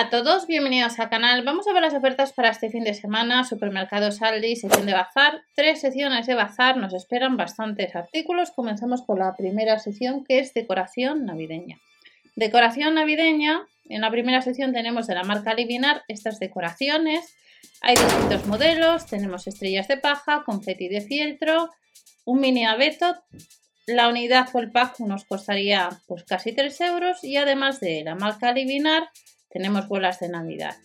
Hola a todos, bienvenidos al canal. Vamos a ver las ofertas para este fin de semana. Supermercados Aldi, sección de bazar. Tres secciones de bazar, nos esperan bastantes artículos. Comenzamos con la primera sección que es decoración navideña. Decoración navideña, en la primera sección tenemos de la marca Livinar estas decoraciones. Hay distintos modelos, tenemos estrellas de paja, confeti de fieltro, un mini abeto, la unidad o el pack nos costaría pues casi 3 euros y además de la marca Livinar tenemos bolas de Navidad.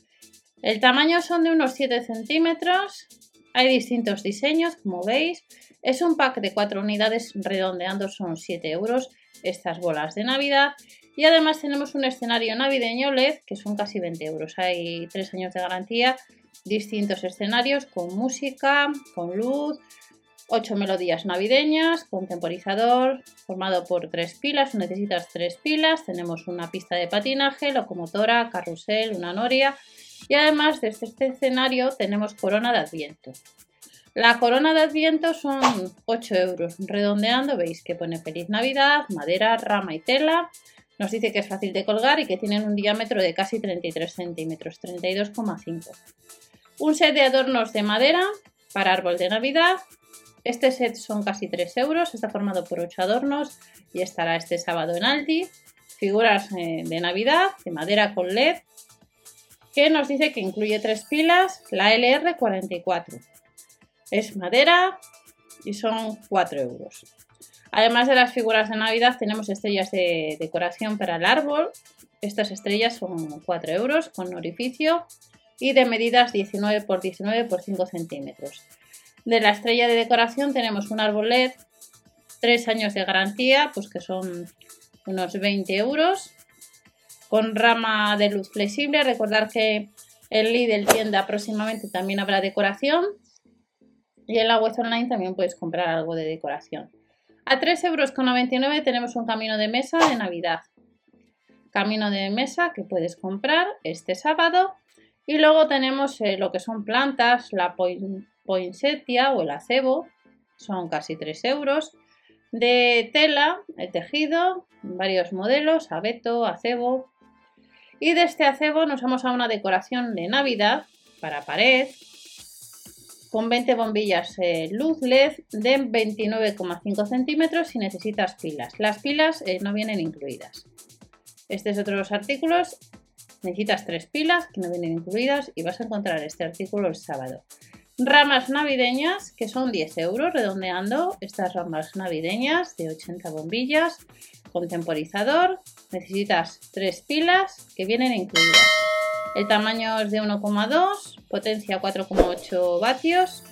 El tamaño son de unos 7 centímetros. Hay distintos diseños, como veis. Es un pack de 4 unidades, redondeando son 7 euros estas bolas de Navidad. Y además tenemos un escenario navideño LED, que son casi 20 euros. Hay 3 años de garantía, distintos escenarios con música, con luz, 8 melodías navideñas, con temporizador formado por tres pilas, necesitas tres pilas, tenemos una pista de patinaje, locomotora, carrusel, una noria y además de este, escenario tenemos corona de adviento. La corona de adviento son 8 euros, redondeando veis que pone feliz navidad, madera, rama y tela, nos dice que es fácil de colgar y que tienen un diámetro de casi 33 centímetros, 32,5. Un set de adornos de madera para árbol de navidad, este set son casi 3 euros, está formado por 8 adornos y estará este sábado en Aldi. Figuras eh, de Navidad de madera con LED que nos dice que incluye tres pilas, la LR44. Es madera y son 4 euros. Además de las figuras de Navidad tenemos estrellas de decoración para el árbol. Estas estrellas son 4 euros con orificio y de medidas 19 x 19 x 5 centímetros. De la estrella de decoración tenemos un LED, 3 años de garantía, pues que son unos 20 euros. Con rama de luz flexible, recordar que el Lidl tienda próximamente también habrá decoración. Y en la web online también puedes comprar algo de decoración. A 3,99 euros tenemos un camino de mesa de Navidad. Camino de mesa que puedes comprar este sábado. Y luego tenemos eh, lo que son plantas, la poinsettia o el acebo, son casi 3 euros. De tela, el tejido, varios modelos, abeto, acebo. Y de este acebo nos vamos a una decoración de Navidad para pared con 20 bombillas eh, luz LED de 29,5 centímetros si necesitas pilas. Las pilas eh, no vienen incluidas. Este es otro de los artículos. Necesitas tres pilas que no vienen incluidas y vas a encontrar este artículo el sábado. Ramas navideñas, que son 10 euros, redondeando estas ramas navideñas de 80 bombillas con temporizador. Necesitas tres pilas que vienen incluidas. El tamaño es de 1,2, potencia 4,8 vatios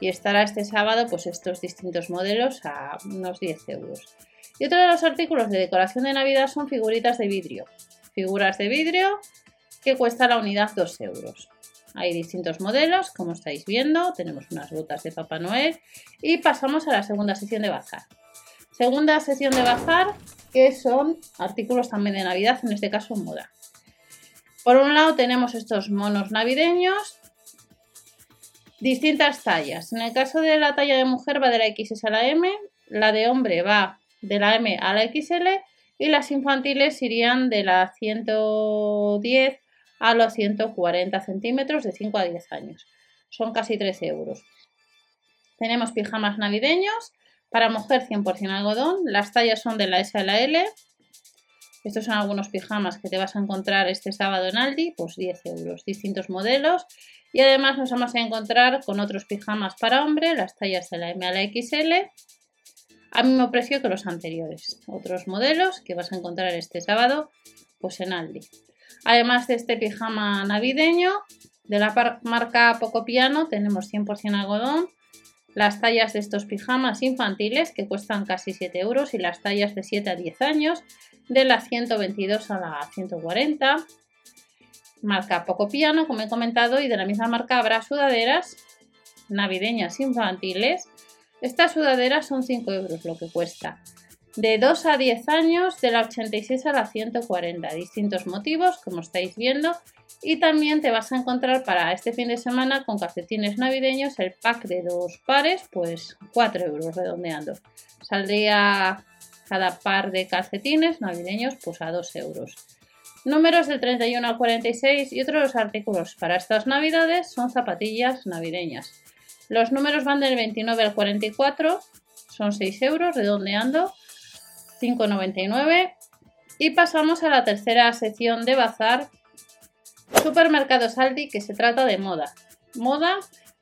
y estará este sábado pues estos distintos modelos a unos 10 euros. Y otro de los artículos de decoración de Navidad son figuritas de vidrio. Figuras de vidrio que cuesta la unidad 2 euros. Hay distintos modelos, como estáis viendo. Tenemos unas botas de Papá Noel. Y pasamos a la segunda sección de bazar. Segunda sección de bazar, que son artículos también de Navidad, en este caso moda. Por un lado tenemos estos monos navideños, distintas tallas. En el caso de la talla de mujer va de la XS a la M, la de hombre va de la M a la XL y las infantiles irían de la 110 a los 140 centímetros de 5 a 10 años. Son casi 13 euros. Tenemos pijamas navideños para mujer 100% algodón. Las tallas son de la S a la L. Estos son algunos pijamas que te vas a encontrar este sábado en Aldi, pues 10 euros, distintos modelos. Y además nos vamos a encontrar con otros pijamas para hombre, las tallas de la M a la XL, a mismo precio que los anteriores. Otros modelos que vas a encontrar este sábado, pues en Aldi. Además de este pijama navideño, de la marca Poco Piano tenemos 100% algodón, las tallas de estos pijamas infantiles que cuestan casi 7 euros y las tallas de 7 a 10 años de la 122 a la 140. Marca Poco Piano, como he comentado, y de la misma marca habrá sudaderas navideñas infantiles. Estas sudaderas son 5 euros lo que cuesta de 2 a 10 años, de la 86 a la 140. Distintos motivos, como estáis viendo. Y también te vas a encontrar para este fin de semana con calcetines navideños el pack de dos pares, pues 4 euros redondeando. Saldría cada par de calcetines navideños pues a 2 euros. Números del 31 al 46 y otros artículos para estas navidades son zapatillas navideñas. Los números van del 29 al 44, son 6 euros, redondeando, 5,99. Y pasamos a la tercera sección de bazar, Supermercados Aldi, que se trata de moda. Moda,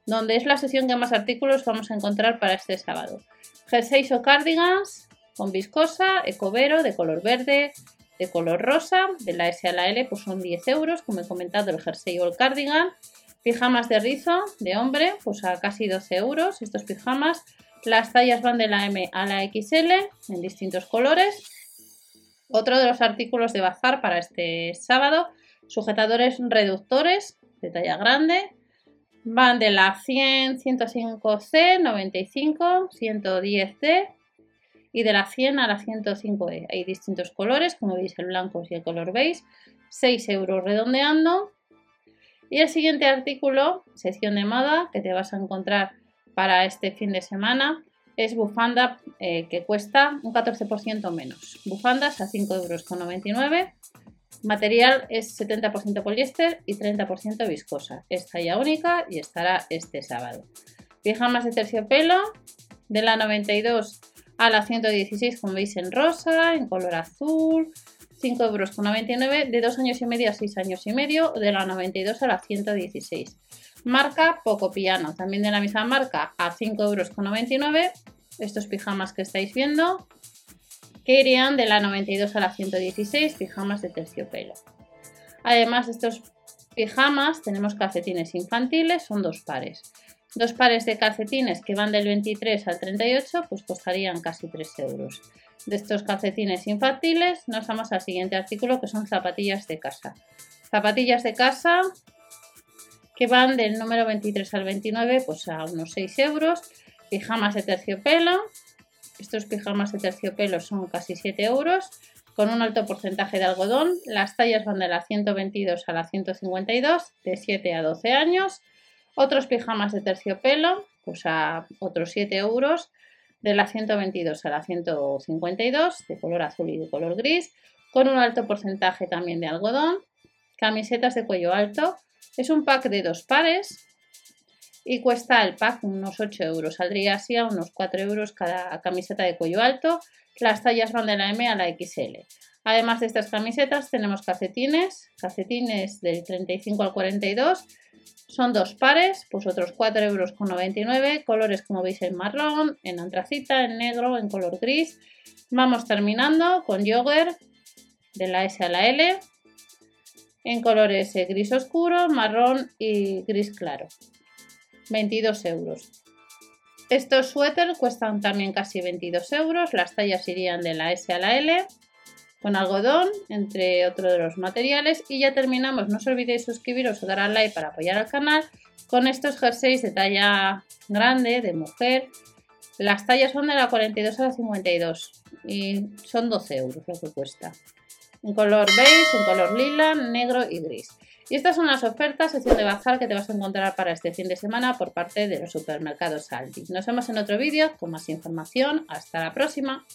donde es la sección que más artículos vamos a encontrar para este sábado. Jerseys o cardigans con viscosa, ecovero de color verde, de color rosa, de la S a la L pues son 10 euros, como he comentado el jersey o el cardigan. Pijamas de rizo de hombre, pues a casi 12 euros estos pijamas. Las tallas van de la M a la XL en distintos colores. Otro de los artículos de bazar para este sábado, sujetadores reductores de talla grande. Van de la 100, 105C, 95, 110D, y de la 100 a la 105E. Hay distintos colores, como veis el blanco y el color beige, 6 euros redondeando. Y el siguiente artículo, sección de moda, que te vas a encontrar para este fin de semana, es bufanda eh, que cuesta un 14% menos. Bufandas a 5,99 euros. Material es 70% poliéster y 30% viscosa. Es talla única y estará este sábado. Pijamas de terciopelo de la 92 a la 116, como veis, en rosa, en color azul, 5,99 euros de 2 años y medio a 6 años y medio, de la 92 a la 116. Marca Poco Piano, también de la misma marca, a 5,99 euros. Estos pijamas que estáis viendo, que irían de la 92 a la 116, pijamas de terciopelo. Además de estos pijamas, tenemos calcetines infantiles, son dos pares. Dos pares de calcetines que van del 23 al 38 pues costarían casi 3 euros. De estos calcetines infantiles nos vamos al siguiente artículo que son zapatillas de casa. Zapatillas de casa que van del número 23 al 29 pues a unos 6 euros. Pijamas de terciopelo. Estos pijamas de terciopelo son casi 7 euros con un alto porcentaje de algodón. Las tallas van de la 122 a la 152, de 7 a 12 años. Otros pijamas de terciopelo, pues a otros 7 euros, de la 122 a la 152, de color azul y de color gris, con un alto porcentaje también de algodón. Camisetas de cuello alto, es un pack de dos pares y cuesta el pack unos 8 euros. Saldría así a unos 4 euros cada camiseta de cuello alto. Las tallas van de la M a la XL. Además de estas camisetas tenemos calcetines, calcetines del 35 al 42 son dos pares, pues otros 4,99 euros, colores como veis en marrón, en antracita, en negro, en color gris. Vamos terminando con jogger de la S a la L, en colores gris oscuro, marrón y gris claro. 22 euros. Estos suéteres cuestan también casi 22 euros, las tallas irían de la S a la L con algodón, entre otros de los materiales. Y ya terminamos. No os olvidéis suscribiros o dar al like para apoyar al canal con estos jerseys de talla grande, de mujer. Las tallas son de la 42 a la 52 y son 12 euros lo que cuesta. En color beige, en color lila, negro y gris. Y estas son las ofertas, sección de bazar que te vas a encontrar para este fin de semana por parte de los supermercados Aldi. Nos vemos en otro vídeo con más información. Hasta la próxima.